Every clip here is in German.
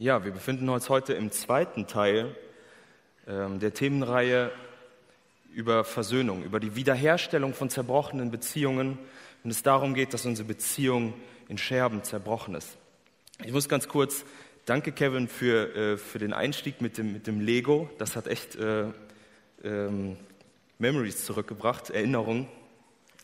Ja, wir befinden uns heute im zweiten Teil ähm, der Themenreihe über Versöhnung, über die Wiederherstellung von zerbrochenen Beziehungen, wenn es darum geht, dass unsere Beziehung in Scherben zerbrochen ist. Ich muss ganz kurz, danke Kevin für, äh, für den Einstieg mit dem, mit dem Lego. Das hat echt äh, ähm, Memories zurückgebracht, Erinnerungen.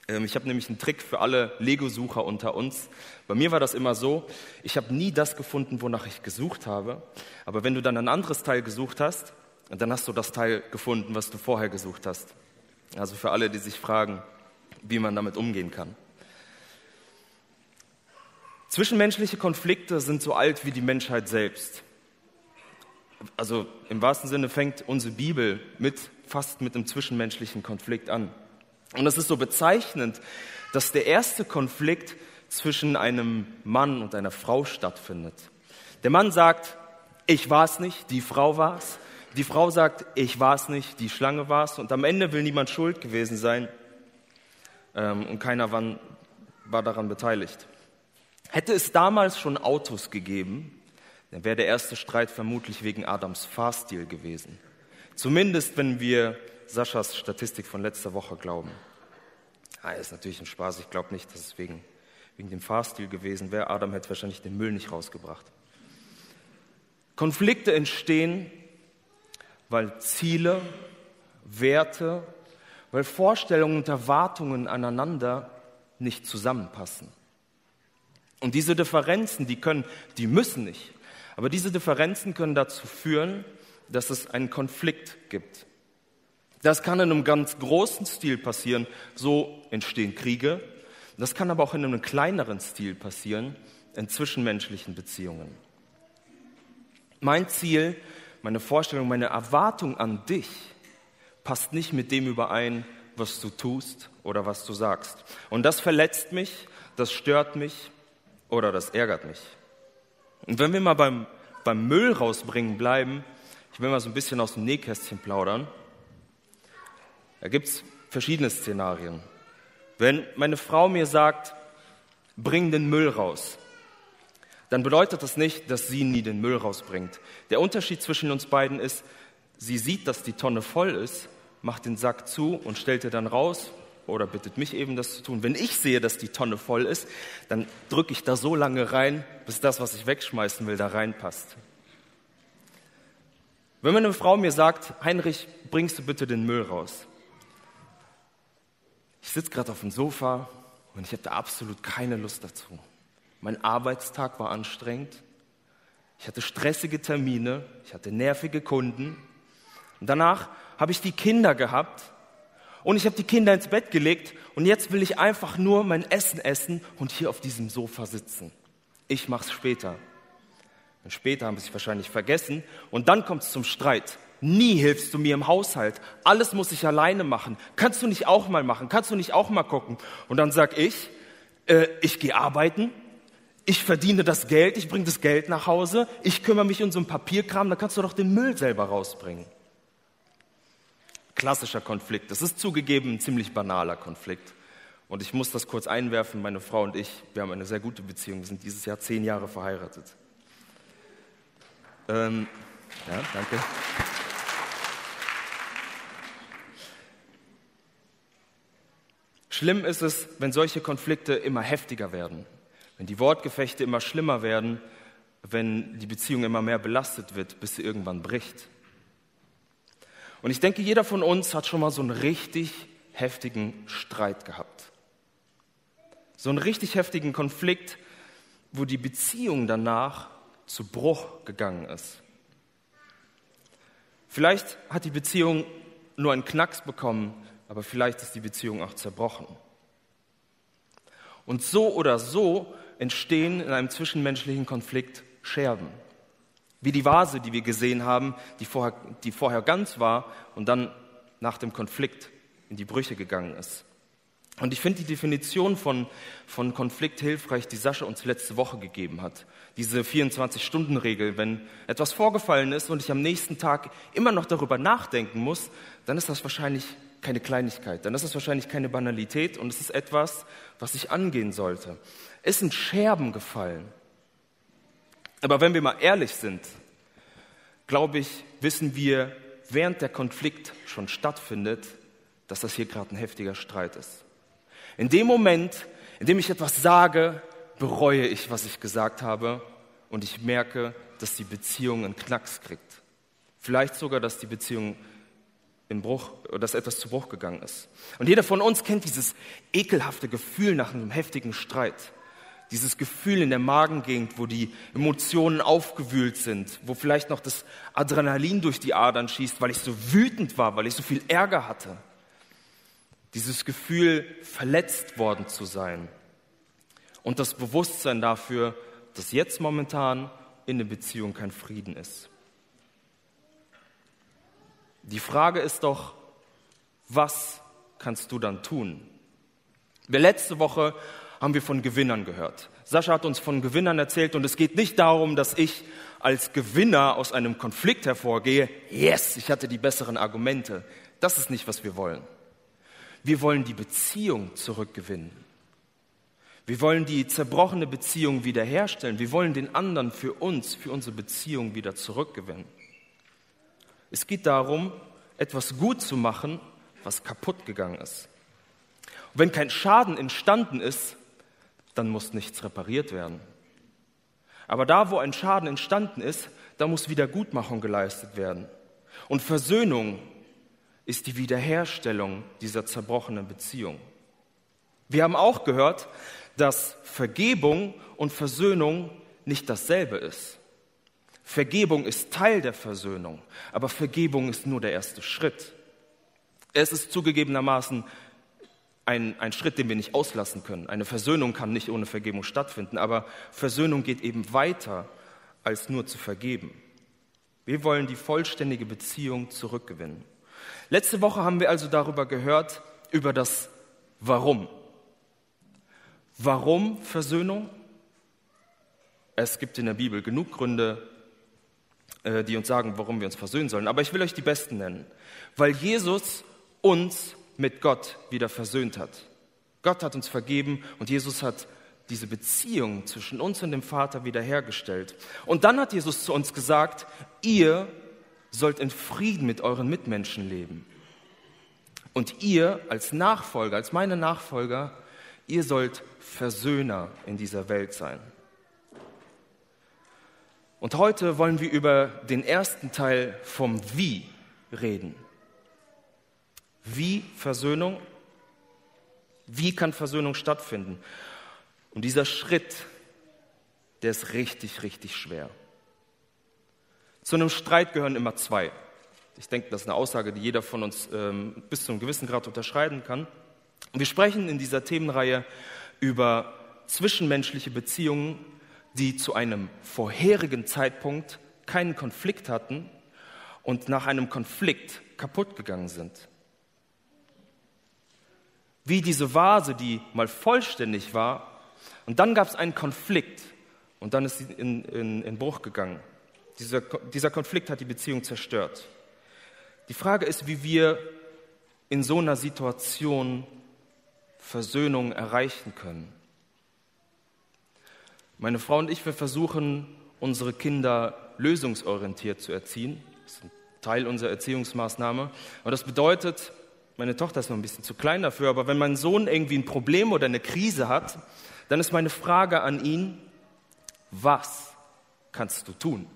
Ähm, ich habe nämlich einen Trick für alle Lego-Sucher unter uns. Bei mir war das immer so, ich habe nie das gefunden, wonach ich gesucht habe. Aber wenn du dann ein anderes Teil gesucht hast, dann hast du das Teil gefunden, was du vorher gesucht hast. Also für alle, die sich fragen, wie man damit umgehen kann. Zwischenmenschliche Konflikte sind so alt wie die Menschheit selbst. Also im wahrsten Sinne fängt unsere Bibel mit fast mit einem zwischenmenschlichen Konflikt an. Und es ist so bezeichnend, dass der erste Konflikt zwischen einem Mann und einer Frau stattfindet. Der Mann sagt, ich war es nicht, die Frau war es. Die Frau sagt, ich war es nicht, die Schlange war es. Und am Ende will niemand schuld gewesen sein ähm, und keiner war, war daran beteiligt. Hätte es damals schon Autos gegeben, dann wäre der erste Streit vermutlich wegen Adams Fahrstil gewesen. Zumindest wenn wir Saschas Statistik von letzter Woche glauben. Ah, ist natürlich ein Spaß. Ich glaube nicht, dass es wegen, wegen dem Fahrstil gewesen wäre. Adam hätte wahrscheinlich den Müll nicht rausgebracht. Konflikte entstehen, weil Ziele, Werte, weil Vorstellungen und Erwartungen aneinander nicht zusammenpassen. Und diese Differenzen, die können, die müssen nicht, aber diese Differenzen können dazu führen, dass es einen Konflikt gibt. Das kann in einem ganz großen Stil passieren, so entstehen Kriege. Das kann aber auch in einem kleineren Stil passieren, in zwischenmenschlichen Beziehungen. Mein Ziel, meine Vorstellung, meine Erwartung an dich passt nicht mit dem überein, was du tust oder was du sagst. Und das verletzt mich, das stört mich oder das ärgert mich. Und wenn wir mal beim, beim Müll rausbringen bleiben, ich will mal so ein bisschen aus dem Nähkästchen plaudern. Da gibt es verschiedene Szenarien. Wenn meine Frau mir sagt, bring den Müll raus, dann bedeutet das nicht, dass sie nie den Müll rausbringt. Der Unterschied zwischen uns beiden ist, sie sieht, dass die Tonne voll ist, macht den Sack zu und stellt er dann raus oder bittet mich eben, das zu tun. Wenn ich sehe, dass die Tonne voll ist, dann drücke ich da so lange rein, bis das, was ich wegschmeißen will, da reinpasst. Wenn meine Frau mir sagt, Heinrich, bringst du bitte den Müll raus, ich sitze gerade auf dem Sofa und ich da absolut keine Lust dazu. Mein Arbeitstag war anstrengend. Ich hatte stressige Termine, ich hatte nervige Kunden. Und danach habe ich die Kinder gehabt und ich habe die Kinder ins Bett gelegt und jetzt will ich einfach nur mein Essen essen und hier auf diesem Sofa sitzen. Ich mache es später. Und später haben sie sich wahrscheinlich vergessen und dann kommt es zum Streit. Nie hilfst du mir im Haushalt. Alles muss ich alleine machen. Kannst du nicht auch mal machen? Kannst du nicht auch mal gucken? Und dann sag ich, äh, ich gehe arbeiten, ich verdiene das Geld, ich bringe das Geld nach Hause, ich kümmere mich um so einen Papierkram, dann kannst du doch den Müll selber rausbringen. Klassischer Konflikt. Das ist zugegeben ein ziemlich banaler Konflikt. Und ich muss das kurz einwerfen, meine Frau und ich, wir haben eine sehr gute Beziehung, wir sind dieses Jahr zehn Jahre verheiratet. Ähm, ja, danke. Schlimm ist es, wenn solche Konflikte immer heftiger werden, wenn die Wortgefechte immer schlimmer werden, wenn die Beziehung immer mehr belastet wird, bis sie irgendwann bricht. Und ich denke, jeder von uns hat schon mal so einen richtig heftigen Streit gehabt. So einen richtig heftigen Konflikt, wo die Beziehung danach zu Bruch gegangen ist. Vielleicht hat die Beziehung nur einen Knacks bekommen, aber vielleicht ist die Beziehung auch zerbrochen. Und so oder so entstehen in einem zwischenmenschlichen Konflikt Scherben. Wie die Vase, die wir gesehen haben, die vorher, die vorher ganz war und dann nach dem Konflikt in die Brüche gegangen ist. Und ich finde die Definition von, von Konflikt hilfreich, die Sascha uns letzte Woche gegeben hat. Diese 24-Stunden-Regel. Wenn etwas vorgefallen ist und ich am nächsten Tag immer noch darüber nachdenken muss, dann ist das wahrscheinlich keine Kleinigkeit. Dann ist das wahrscheinlich keine Banalität und es ist etwas, was ich angehen sollte. Es sind Scherben gefallen. Aber wenn wir mal ehrlich sind, glaube ich, wissen wir, während der Konflikt schon stattfindet, dass das hier gerade ein heftiger Streit ist. In dem Moment, in dem ich etwas sage, bereue ich, was ich gesagt habe und ich merke, dass die Beziehung einen Knacks kriegt. Vielleicht sogar, dass die Beziehung in Bruch, dass etwas zu Bruch gegangen ist. Und jeder von uns kennt dieses ekelhafte Gefühl nach einem heftigen Streit. Dieses Gefühl in der Magengegend, wo die Emotionen aufgewühlt sind, wo vielleicht noch das Adrenalin durch die Adern schießt, weil ich so wütend war, weil ich so viel Ärger hatte. Dieses Gefühl, verletzt worden zu sein. Und das Bewusstsein dafür, dass jetzt momentan in der Beziehung kein Frieden ist. Die Frage ist doch, was kannst du dann tun? Wir letzte Woche haben wir von Gewinnern gehört. Sascha hat uns von Gewinnern erzählt und es geht nicht darum, dass ich als Gewinner aus einem Konflikt hervorgehe. Yes, ich hatte die besseren Argumente. Das ist nicht, was wir wollen. Wir wollen die Beziehung zurückgewinnen. Wir wollen die zerbrochene Beziehung wiederherstellen. Wir wollen den anderen für uns, für unsere Beziehung wieder zurückgewinnen. Es geht darum, etwas gut zu machen, was kaputt gegangen ist. Und wenn kein Schaden entstanden ist, dann muss nichts repariert werden. Aber da, wo ein Schaden entstanden ist, da muss Wiedergutmachung geleistet werden. Und Versöhnung ist die Wiederherstellung dieser zerbrochenen Beziehung. Wir haben auch gehört, dass Vergebung und Versöhnung nicht dasselbe ist. Vergebung ist Teil der Versöhnung, aber Vergebung ist nur der erste Schritt. Es ist zugegebenermaßen ein, ein Schritt, den wir nicht auslassen können. Eine Versöhnung kann nicht ohne Vergebung stattfinden, aber Versöhnung geht eben weiter, als nur zu vergeben. Wir wollen die vollständige Beziehung zurückgewinnen. Letzte Woche haben wir also darüber gehört, über das Warum. Warum Versöhnung? Es gibt in der Bibel genug Gründe, äh, die uns sagen, warum wir uns versöhnen sollen. Aber ich will euch die besten nennen. Weil Jesus uns mit Gott wieder versöhnt hat. Gott hat uns vergeben und Jesus hat diese Beziehung zwischen uns und dem Vater wiederhergestellt. Und dann hat Jesus zu uns gesagt, ihr sollt in Frieden mit euren Mitmenschen leben. Und ihr als Nachfolger, als meine Nachfolger, ihr sollt Versöhner in dieser Welt sein. Und heute wollen wir über den ersten Teil vom Wie reden. Wie Versöhnung? Wie kann Versöhnung stattfinden? Und dieser Schritt, der ist richtig, richtig schwer. Zu einem Streit gehören immer zwei. Ich denke, das ist eine Aussage, die jeder von uns ähm, bis zu einem gewissen Grad unterscheiden kann. Wir sprechen in dieser Themenreihe über zwischenmenschliche Beziehungen, die zu einem vorherigen Zeitpunkt keinen Konflikt hatten und nach einem Konflikt kaputt gegangen sind. Wie diese Vase, die mal vollständig war, und dann gab es einen Konflikt und dann ist sie in, in, in Bruch gegangen. Dieser, dieser Konflikt hat die Beziehung zerstört. Die Frage ist, wie wir in so einer Situation Versöhnung erreichen können. Meine Frau und ich, wir versuchen, unsere Kinder lösungsorientiert zu erziehen. Das ist ein Teil unserer Erziehungsmaßnahme. Und das bedeutet, meine Tochter ist noch ein bisschen zu klein dafür, aber wenn mein Sohn irgendwie ein Problem oder eine Krise hat, dann ist meine Frage an ihn, was kannst du tun?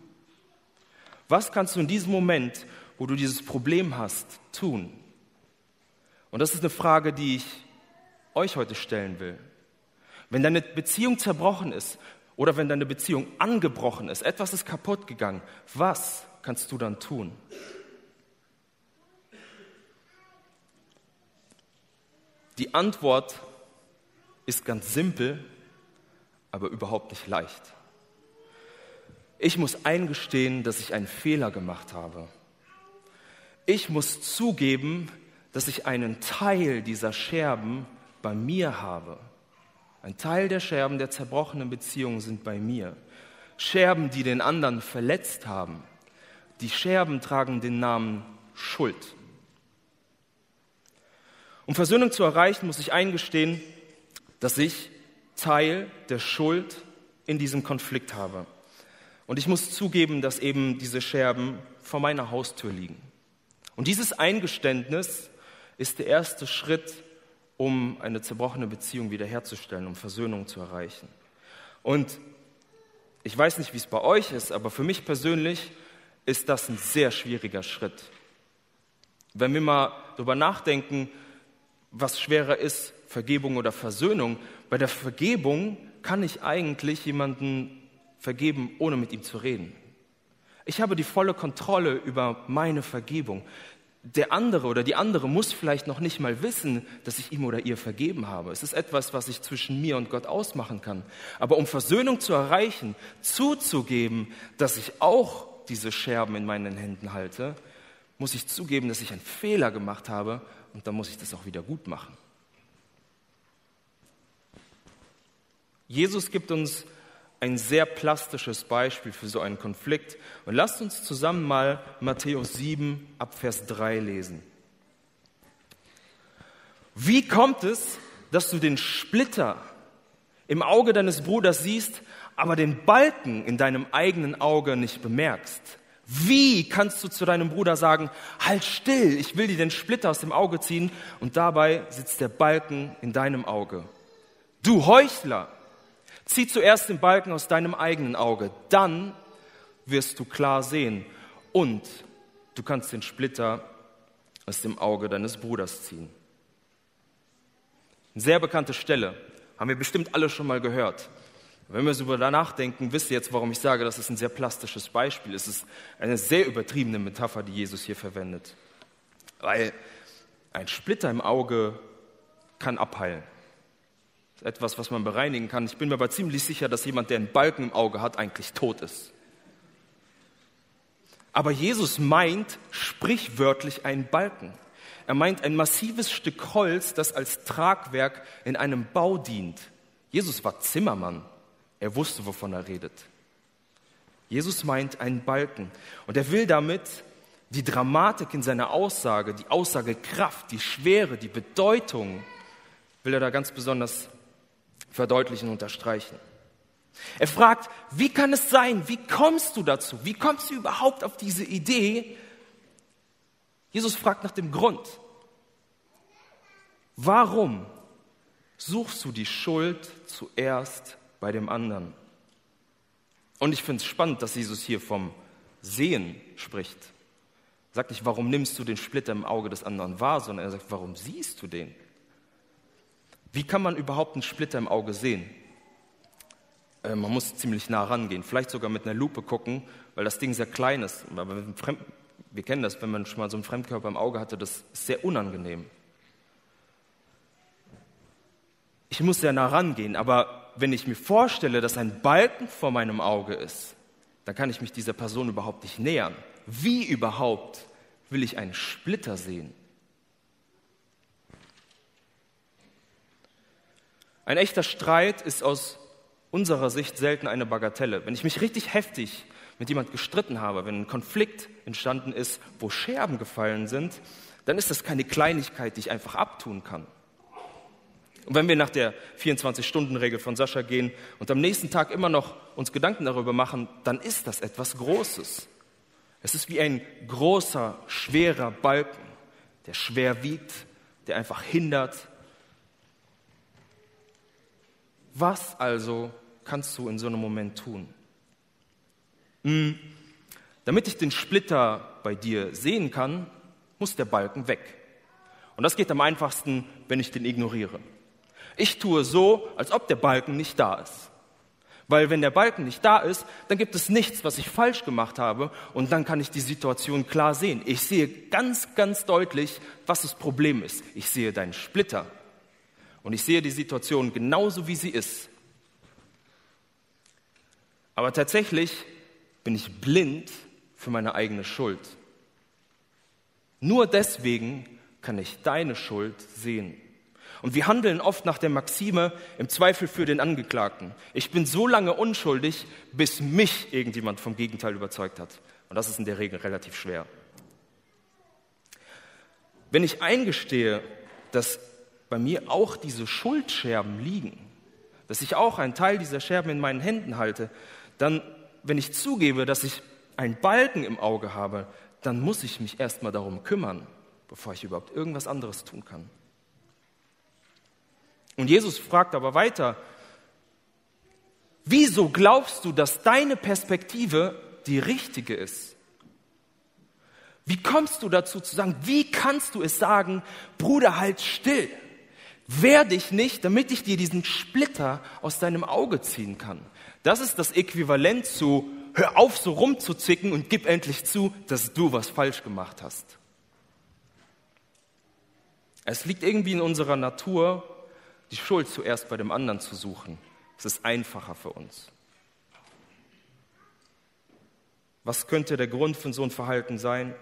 Was kannst du in diesem Moment, wo du dieses Problem hast, tun? Und das ist eine Frage, die ich euch heute stellen will. Wenn deine Beziehung zerbrochen ist oder wenn deine Beziehung angebrochen ist, etwas ist kaputt gegangen, was kannst du dann tun? Die Antwort ist ganz simpel, aber überhaupt nicht leicht. Ich muss eingestehen, dass ich einen Fehler gemacht habe. Ich muss zugeben, dass ich einen Teil dieser Scherben bei mir habe. Ein Teil der Scherben der zerbrochenen Beziehungen sind bei mir. Scherben, die den anderen verletzt haben. Die Scherben tragen den Namen Schuld. Um Versöhnung zu erreichen, muss ich eingestehen, dass ich Teil der Schuld in diesem Konflikt habe. Und ich muss zugeben, dass eben diese Scherben vor meiner Haustür liegen. Und dieses Eingeständnis ist der erste Schritt, um eine zerbrochene Beziehung wiederherzustellen, um Versöhnung zu erreichen. Und ich weiß nicht, wie es bei euch ist, aber für mich persönlich ist das ein sehr schwieriger Schritt. Wenn wir mal darüber nachdenken, was schwerer ist, Vergebung oder Versöhnung, bei der Vergebung kann ich eigentlich jemanden vergeben, ohne mit ihm zu reden. Ich habe die volle Kontrolle über meine Vergebung. Der andere oder die andere muss vielleicht noch nicht mal wissen, dass ich ihm oder ihr vergeben habe. Es ist etwas, was ich zwischen mir und Gott ausmachen kann. Aber um Versöhnung zu erreichen, zuzugeben, dass ich auch diese Scherben in meinen Händen halte, muss ich zugeben, dass ich einen Fehler gemacht habe und dann muss ich das auch wieder gut machen. Jesus gibt uns ein sehr plastisches Beispiel für so einen Konflikt. Und lasst uns zusammen mal Matthäus 7 ab Vers 3 lesen. Wie kommt es, dass du den Splitter im Auge deines Bruders siehst, aber den Balken in deinem eigenen Auge nicht bemerkst? Wie kannst du zu deinem Bruder sagen, halt still, ich will dir den Splitter aus dem Auge ziehen und dabei sitzt der Balken in deinem Auge? Du Heuchler! Zieh zuerst den Balken aus deinem eigenen Auge, dann wirst du klar sehen und du kannst den Splitter aus dem Auge deines Bruders ziehen. Eine sehr bekannte Stelle, haben wir bestimmt alle schon mal gehört. Wenn wir darüber nachdenken, wisst ihr jetzt, warum ich sage, das ist ein sehr plastisches Beispiel. Es ist eine sehr übertriebene Metapher, die Jesus hier verwendet. Weil ein Splitter im Auge kann abheilen etwas, was man bereinigen kann. Ich bin mir aber ziemlich sicher, dass jemand, der einen Balken im Auge hat, eigentlich tot ist. Aber Jesus meint sprichwörtlich einen Balken. Er meint ein massives Stück Holz, das als Tragwerk in einem Bau dient. Jesus war Zimmermann. Er wusste, wovon er redet. Jesus meint einen Balken. Und er will damit die Dramatik in seiner Aussage, die Aussagekraft, die Schwere, die Bedeutung, will er da ganz besonders verdeutlichen, unterstreichen. Er fragt, wie kann es sein? Wie kommst du dazu? Wie kommst du überhaupt auf diese Idee? Jesus fragt nach dem Grund. Warum suchst du die Schuld zuerst bei dem anderen? Und ich finde es spannend, dass Jesus hier vom Sehen spricht. Er sagt nicht, warum nimmst du den Splitter im Auge des anderen wahr, sondern er sagt, warum siehst du den? Wie kann man überhaupt einen Splitter im Auge sehen? Äh, man muss ziemlich nah rangehen, vielleicht sogar mit einer Lupe gucken, weil das Ding sehr klein ist. wir kennen das, wenn man schon mal so einen Fremdkörper im Auge hatte, das ist sehr unangenehm. Ich muss sehr nah rangehen, aber wenn ich mir vorstelle, dass ein Balken vor meinem Auge ist, dann kann ich mich dieser Person überhaupt nicht nähern. Wie überhaupt will ich einen Splitter sehen? Ein echter Streit ist aus unserer Sicht selten eine Bagatelle. Wenn ich mich richtig heftig mit jemand gestritten habe, wenn ein Konflikt entstanden ist, wo Scherben gefallen sind, dann ist das keine Kleinigkeit, die ich einfach abtun kann. Und wenn wir nach der 24-Stunden-Regel von Sascha gehen und am nächsten Tag immer noch uns Gedanken darüber machen, dann ist das etwas Großes. Es ist wie ein großer, schwerer Balken, der schwer wiegt, der einfach hindert, Was also kannst du in so einem Moment tun? Hm, damit ich den Splitter bei dir sehen kann, muss der Balken weg. Und das geht am einfachsten, wenn ich den ignoriere. Ich tue so, als ob der Balken nicht da ist. Weil wenn der Balken nicht da ist, dann gibt es nichts, was ich falsch gemacht habe und dann kann ich die Situation klar sehen. Ich sehe ganz, ganz deutlich, was das Problem ist. Ich sehe deinen Splitter. Und ich sehe die Situation genauso, wie sie ist. Aber tatsächlich bin ich blind für meine eigene Schuld. Nur deswegen kann ich deine Schuld sehen. Und wir handeln oft nach der Maxime im Zweifel für den Angeklagten. Ich bin so lange unschuldig, bis mich irgendjemand vom Gegenteil überzeugt hat. Und das ist in der Regel relativ schwer. Wenn ich eingestehe, dass bei mir auch diese Schuldscherben liegen, dass ich auch einen Teil dieser Scherben in meinen Händen halte, dann wenn ich zugebe, dass ich einen Balken im Auge habe, dann muss ich mich erstmal darum kümmern, bevor ich überhaupt irgendwas anderes tun kann. Und Jesus fragt aber weiter, wieso glaubst du, dass deine Perspektive die richtige ist? Wie kommst du dazu zu sagen, wie kannst du es sagen, Bruder, halt still, wehr dich nicht, damit ich dir diesen Splitter aus deinem Auge ziehen kann? Das ist das Äquivalent zu, hör auf so rumzuzicken und gib endlich zu, dass du was falsch gemacht hast. Es liegt irgendwie in unserer Natur, die Schuld zuerst bei dem anderen zu suchen. Es ist einfacher für uns. Was könnte der Grund für so ein Verhalten sein?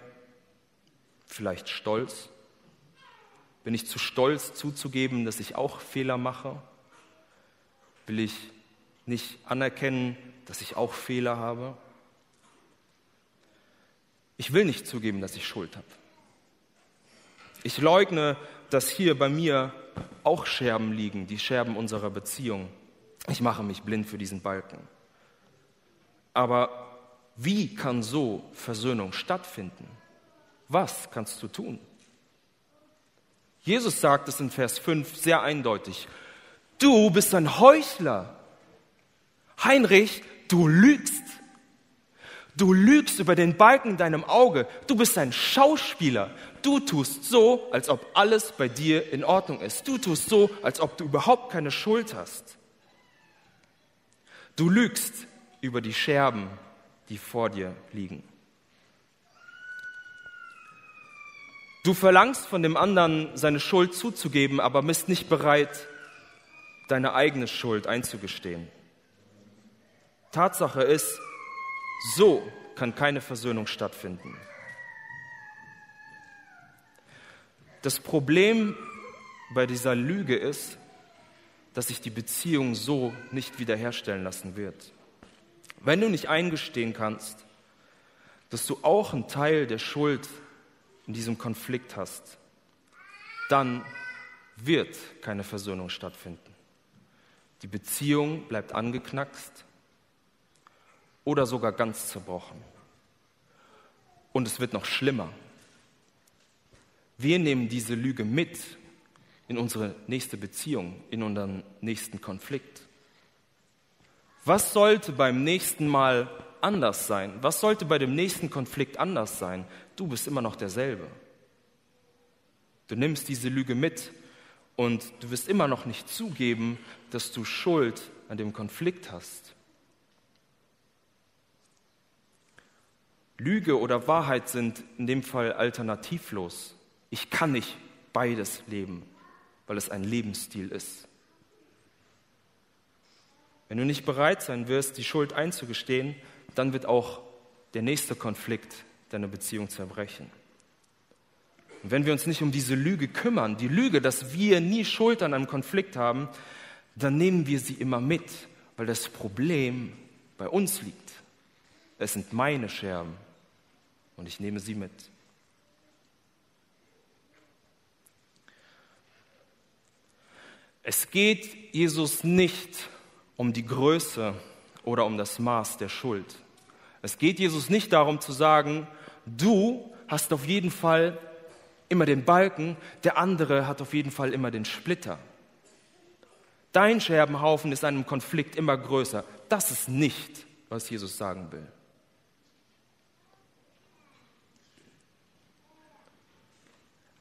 Vielleicht Stolz? Bin ich zu stolz zuzugeben, dass ich auch Fehler mache? Will ich nicht anerkennen, dass ich auch Fehler habe? Ich will nicht zugeben, dass ich Schuld habe. Ich leugne, dass hier bei mir auch Scherben liegen, die Scherben unserer Beziehung. Ich mache mich blind für diesen Balken. Aber wie kann so Versöhnung stattfinden? Was kannst du tun? Jesus sagt es in Vers 5 sehr eindeutig. Du bist ein Heuchler. Heinrich, du lügst. Du lügst über den Balken in deinem Auge. Du bist ein Schauspieler. Du tust so, als ob alles bei dir in Ordnung ist. Du tust so, als ob du überhaupt keine Schuld hast. Du lügst über die Scherben, die vor dir liegen. Du verlangst von dem anderen, seine Schuld zuzugeben, aber bist nicht bereit, deine eigene Schuld einzugestehen. Tatsache ist, so kann keine Versöhnung stattfinden. Das Problem bei dieser Lüge ist, dass sich die Beziehung so nicht wiederherstellen lassen wird. Wenn du nicht eingestehen kannst, dass du auch einen Teil der Schuld in diesem Konflikt hast, dann wird keine Versöhnung stattfinden. Die Beziehung bleibt angeknackst oder sogar ganz zerbrochen. Und es wird noch schlimmer. Wir nehmen diese Lüge mit in unsere nächste Beziehung, in unseren nächsten Konflikt. Was sollte beim nächsten Mal anders sein? Was sollte bei dem nächsten Konflikt anders sein? Du bist immer noch derselbe. Du nimmst diese Lüge mit und du wirst immer noch nicht zugeben, dass du Schuld an dem Konflikt hast. Lüge oder Wahrheit sind in dem Fall alternativlos. Ich kann nicht beides leben, weil es ein Lebensstil ist. Wenn du nicht bereit sein wirst, die Schuld einzugestehen, dann wird auch der nächste Konflikt deine Beziehung zerbrechen. Und wenn wir uns nicht um diese Lüge kümmern, die Lüge, dass wir nie Schuld an einem Konflikt haben, dann nehmen wir sie immer mit, weil das Problem bei uns liegt. Es sind meine Scherben und ich nehme sie mit. Es geht Jesus nicht um die Größe oder um das Maß der Schuld. Es geht Jesus nicht darum zu sagen, du hast auf jeden Fall immer den Balken, der andere hat auf jeden Fall immer den Splitter. Dein Scherbenhaufen ist einem Konflikt immer größer. Das ist nicht, was Jesus sagen will.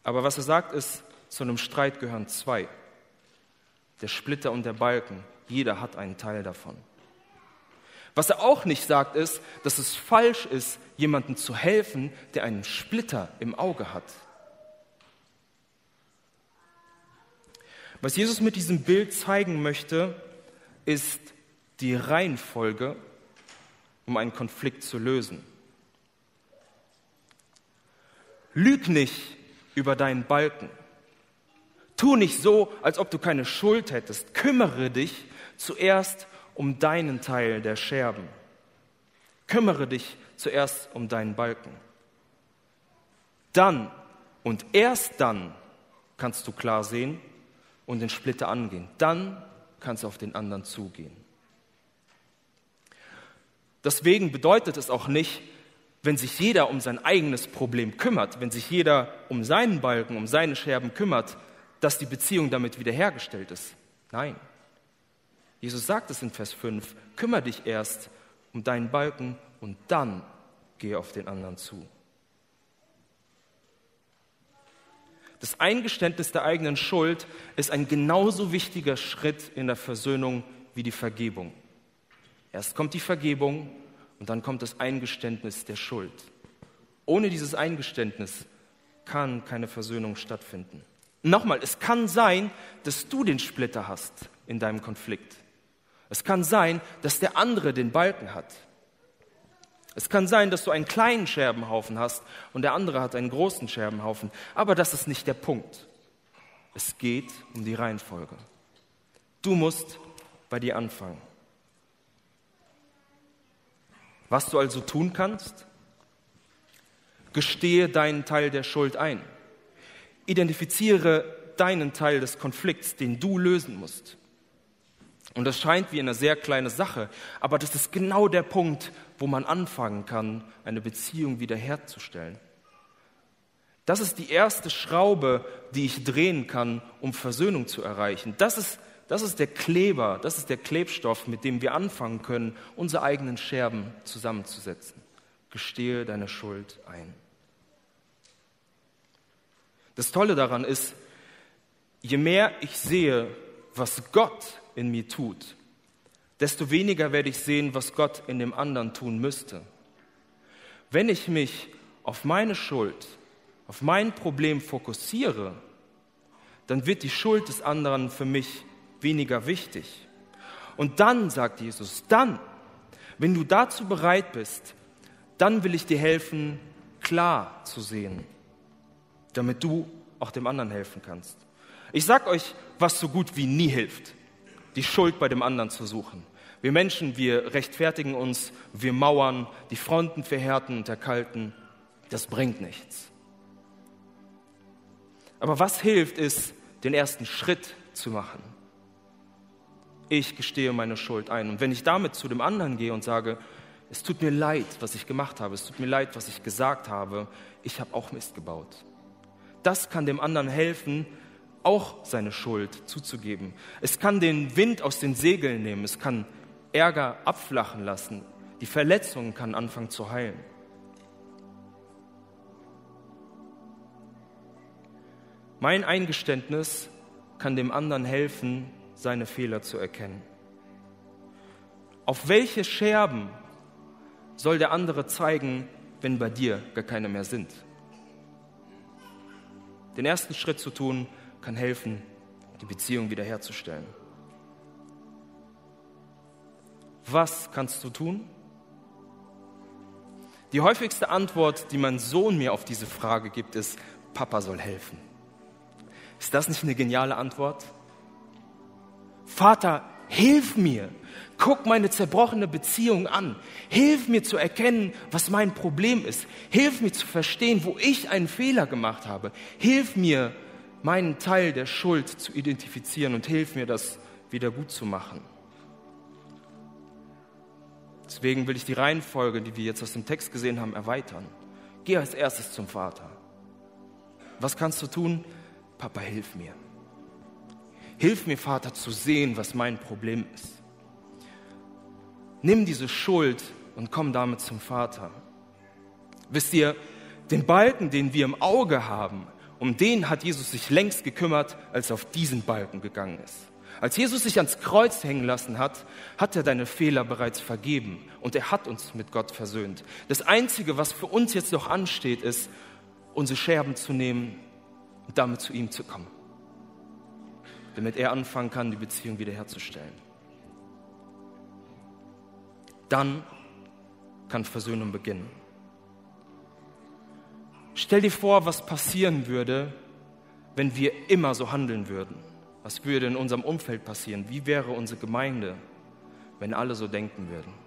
Aber was er sagt, ist, zu einem Streit gehören zwei der Splitter und der Balken. Jeder hat einen Teil davon. Was er auch nicht sagt, ist, dass es falsch ist, jemandem zu helfen, der einen Splitter im Auge hat. Was Jesus mit diesem Bild zeigen möchte, ist die Reihenfolge, um einen Konflikt zu lösen. Lüg nicht über deinen Balken. Tu nicht so, als ob du keine Schuld hättest. Kümmere dich zuerst um deinen Teil der Scherben. Kümmere dich zuerst um deinen Balken. Dann und erst dann kannst du klar sehen und den Splitter angehen. Dann kannst du auf den anderen zugehen. Deswegen bedeutet es auch nicht, wenn sich jeder um sein eigenes Problem kümmert, wenn sich jeder um seinen Balken, um seine Scherben kümmert, dass die Beziehung damit wiederhergestellt ist. Nein. Jesus sagt es in Vers 5, kümmere dich erst um deinen Balken und dann gehe auf den anderen zu. Das Eingeständnis der eigenen Schuld ist ein genauso wichtiger Schritt in der Versöhnung wie die Vergebung. Erst kommt die Vergebung und dann kommt das Eingeständnis der Schuld. Ohne dieses Eingeständnis kann keine Versöhnung stattfinden. Nochmal, es kann sein, dass du den Splitter hast in deinem Konflikt. Es kann sein, dass der andere den Balken hat. Es kann sein, dass du einen kleinen Scherbenhaufen hast und der andere hat einen großen Scherbenhaufen. Aber das ist nicht der Punkt. Es geht um die Reihenfolge. Du musst bei dir anfangen. Was du also tun kannst? Gestehe deinen Teil der Schuld ein. Identifiziere deinen Teil des Konflikts, den du lösen musst. Und das scheint wie eine sehr kleine Sache, aber das ist genau der Punkt, wo man anfangen kann, eine Beziehung wiederherzustellen. Das ist die erste Schraube, die ich drehen kann, um Versöhnung zu erreichen. Das ist, das ist der Kleber, das ist der Klebstoff, mit dem wir anfangen können, unsere eigenen Scherben zusammenzusetzen. Gestehe deine Schuld ein. Das Tolle daran ist, je mehr ich sehe, was Gott in mir tut, desto weniger werde ich sehen, was Gott in dem anderen tun müsste. Wenn ich mich auf meine Schuld, auf mein Problem fokussiere, dann wird die Schuld des anderen für mich weniger wichtig. Und dann, sagt Jesus, dann, wenn du dazu bereit bist, dann will ich dir helfen, klar zu sehen, damit du auch dem anderen helfen kannst. Ich sag euch, was so gut wie nie hilft die Schuld bei dem anderen zu suchen. Wir Menschen, wir rechtfertigen uns, wir mauern, die Fronten verhärten und erkalten. Das bringt nichts. Aber was hilft, ist, den ersten Schritt zu machen. Ich gestehe meine Schuld ein. Und wenn ich damit zu dem anderen gehe und sage, es tut mir leid, was ich gemacht habe, es tut mir leid, was ich gesagt habe, ich habe auch Mist gebaut. Das kann dem anderen helfen, auch seine Schuld zuzugeben. Es kann den Wind aus den Segeln nehmen, es kann Ärger abflachen lassen, die Verletzung kann anfangen zu heilen. Mein Eingeständnis kann dem anderen helfen, seine Fehler zu erkennen. Auf welche Scherben soll der andere zeigen, wenn bei dir gar keine mehr sind? Den ersten Schritt zu tun, kann helfen, die Beziehung wiederherzustellen. Was kannst du tun? Die häufigste Antwort, die mein Sohn mir auf diese Frage gibt, ist, Papa soll helfen. Ist das nicht eine geniale Antwort? Vater, hilf mir. Guck meine zerbrochene Beziehung an. Hilf mir zu erkennen, was mein Problem ist. Hilf mir zu verstehen, wo ich einen Fehler gemacht habe. Hilf mir, meinen Teil der Schuld zu identifizieren und hilf mir, das wieder gut zu machen. Deswegen will ich die Reihenfolge, die wir jetzt aus dem Text gesehen haben, erweitern. Geh als erstes zum Vater. Was kannst du tun? Papa, hilf mir. Hilf mir, Vater, zu sehen, was mein Problem ist. Nimm diese Schuld und komm damit zum Vater. Wisst ihr, den Balken, den wir im Auge haben, um den hat Jesus sich längst gekümmert, als er auf diesen Balken gegangen ist. Als Jesus sich ans Kreuz hängen lassen hat, hat er deine Fehler bereits vergeben und er hat uns mit Gott versöhnt. Das Einzige, was für uns jetzt noch ansteht, ist, unsere Scherben zu nehmen und damit zu ihm zu kommen, damit er anfangen kann, die Beziehung wiederherzustellen. Dann kann Versöhnung beginnen. Stell dir vor, was passieren würde, wenn wir immer so handeln würden. Was würde in unserem Umfeld passieren? Wie wäre unsere Gemeinde, wenn alle so denken würden?